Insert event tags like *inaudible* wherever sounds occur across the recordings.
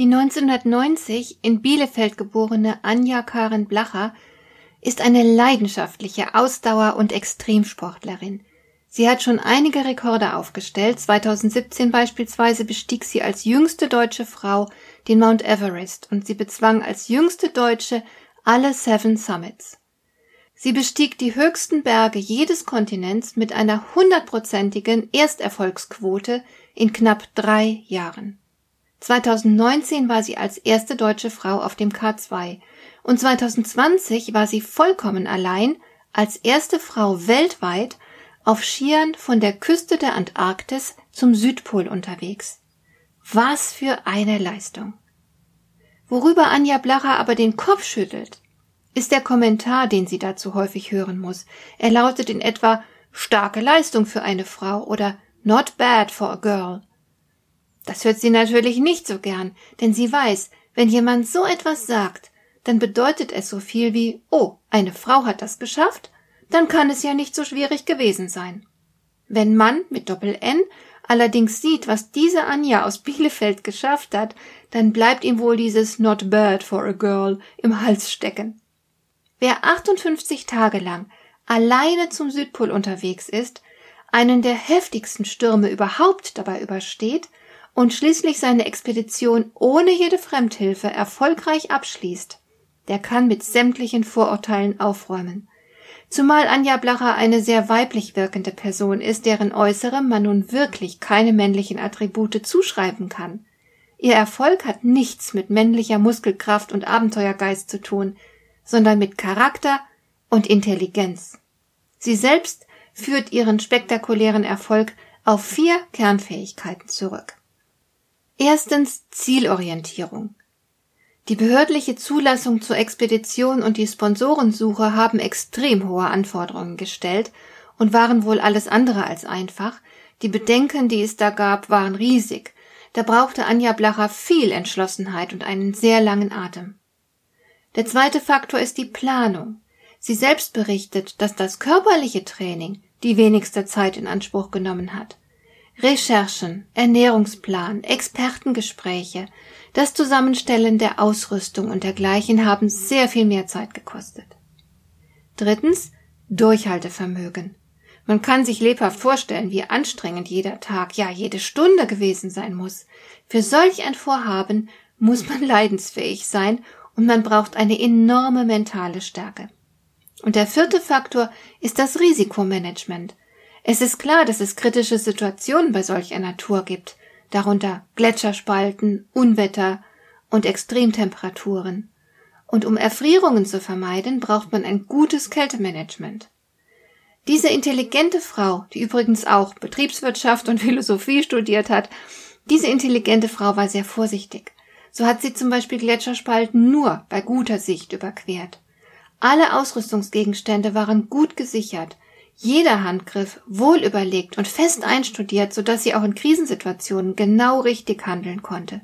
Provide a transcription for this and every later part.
Die 1990 in Bielefeld geborene Anja Karen Blacher ist eine leidenschaftliche Ausdauer- und Extremsportlerin. Sie hat schon einige Rekorde aufgestellt. 2017 beispielsweise bestieg sie als jüngste deutsche Frau den Mount Everest und sie bezwang als jüngste Deutsche alle Seven Summits. Sie bestieg die höchsten Berge jedes Kontinents mit einer hundertprozentigen Ersterfolgsquote in knapp drei Jahren. 2019 war sie als erste deutsche Frau auf dem K2 und 2020 war sie vollkommen allein als erste Frau weltweit auf Skiern von der Küste der Antarktis zum Südpol unterwegs. Was für eine Leistung. Worüber Anja Blacher aber den Kopf schüttelt, ist der Kommentar, den sie dazu häufig hören muss. Er lautet in etwa starke Leistung für eine Frau oder not bad for a girl. Das hört sie natürlich nicht so gern, denn sie weiß, wenn jemand so etwas sagt, dann bedeutet es so viel wie Oh, eine Frau hat das geschafft, dann kann es ja nicht so schwierig gewesen sein. Wenn Mann mit Doppel N allerdings sieht, was diese Anja aus Bielefeld geschafft hat, dann bleibt ihm wohl dieses Not bad for a girl im Hals stecken. Wer 58 Tage lang alleine zum Südpol unterwegs ist, einen der heftigsten Stürme überhaupt dabei übersteht und schließlich seine Expedition ohne jede Fremdhilfe erfolgreich abschließt, der kann mit sämtlichen Vorurteilen aufräumen. Zumal Anja Blacher eine sehr weiblich wirkende Person ist, deren Äußerem man nun wirklich keine männlichen Attribute zuschreiben kann. Ihr Erfolg hat nichts mit männlicher Muskelkraft und Abenteuergeist zu tun, sondern mit Charakter und Intelligenz. Sie selbst führt ihren spektakulären Erfolg auf vier Kernfähigkeiten zurück. Erstens Zielorientierung. Die behördliche Zulassung zur Expedition und die Sponsorensuche haben extrem hohe Anforderungen gestellt und waren wohl alles andere als einfach. Die Bedenken, die es da gab, waren riesig. Da brauchte Anja Blacher viel Entschlossenheit und einen sehr langen Atem. Der zweite Faktor ist die Planung. Sie selbst berichtet, dass das körperliche Training die wenigste Zeit in Anspruch genommen hat. Recherchen, Ernährungsplan, Expertengespräche, das Zusammenstellen der Ausrüstung und dergleichen haben sehr viel mehr Zeit gekostet. Drittens Durchhaltevermögen. Man kann sich lebhaft vorstellen, wie anstrengend jeder Tag, ja jede Stunde gewesen sein muss. Für solch ein Vorhaben muss man *laughs* leidensfähig sein und man braucht eine enorme mentale Stärke. Und der vierte Faktor ist das Risikomanagement. Es ist klar, dass es kritische Situationen bei solch einer Tour gibt, darunter Gletscherspalten, Unwetter und Extremtemperaturen. Und um Erfrierungen zu vermeiden, braucht man ein gutes Kältemanagement. Diese intelligente Frau, die übrigens auch Betriebswirtschaft und *laughs* Philosophie studiert hat, diese intelligente Frau war sehr vorsichtig. So hat sie zum Beispiel Gletscherspalten nur bei guter Sicht überquert. Alle Ausrüstungsgegenstände waren gut gesichert, jeder Handgriff wohl überlegt und fest einstudiert, so dass sie auch in Krisensituationen genau richtig handeln konnte.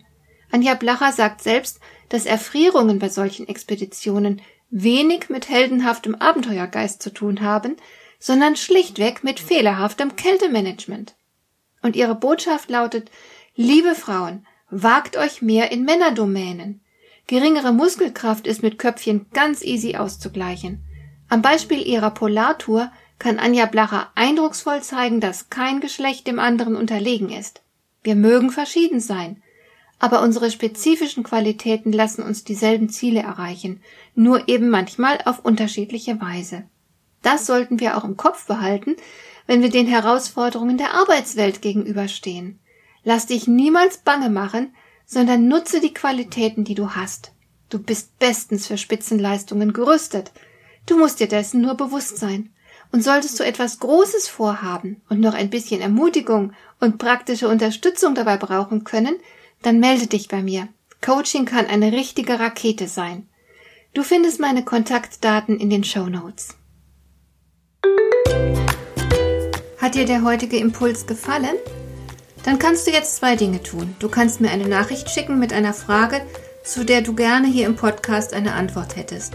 Anja Blacher sagt selbst, dass Erfrierungen bei solchen Expeditionen wenig mit heldenhaftem Abenteuergeist zu tun haben, sondern schlichtweg mit fehlerhaftem Kältemanagement. Und ihre Botschaft lautet, liebe Frauen, wagt euch mehr in Männerdomänen. Geringere Muskelkraft ist mit Köpfchen ganz easy auszugleichen. Am Beispiel ihrer Polartour kann Anja Blacher eindrucksvoll zeigen, dass kein Geschlecht dem anderen unterlegen ist. Wir mögen verschieden sein, aber unsere spezifischen Qualitäten lassen uns dieselben Ziele erreichen, nur eben manchmal auf unterschiedliche Weise. Das sollten wir auch im Kopf behalten, wenn wir den Herausforderungen der Arbeitswelt gegenüberstehen. Lass dich niemals bange machen, sondern nutze die Qualitäten, die du hast. Du bist bestens für Spitzenleistungen gerüstet. Du musst dir dessen nur bewusst sein. Und solltest du etwas Großes vorhaben und noch ein bisschen Ermutigung und praktische Unterstützung dabei brauchen können, dann melde dich bei mir. Coaching kann eine richtige Rakete sein. Du findest meine Kontaktdaten in den Show Notes. Hat dir der heutige Impuls gefallen? Dann kannst du jetzt zwei Dinge tun. Du kannst mir eine Nachricht schicken mit einer Frage, zu der du gerne hier im Podcast eine Antwort hättest.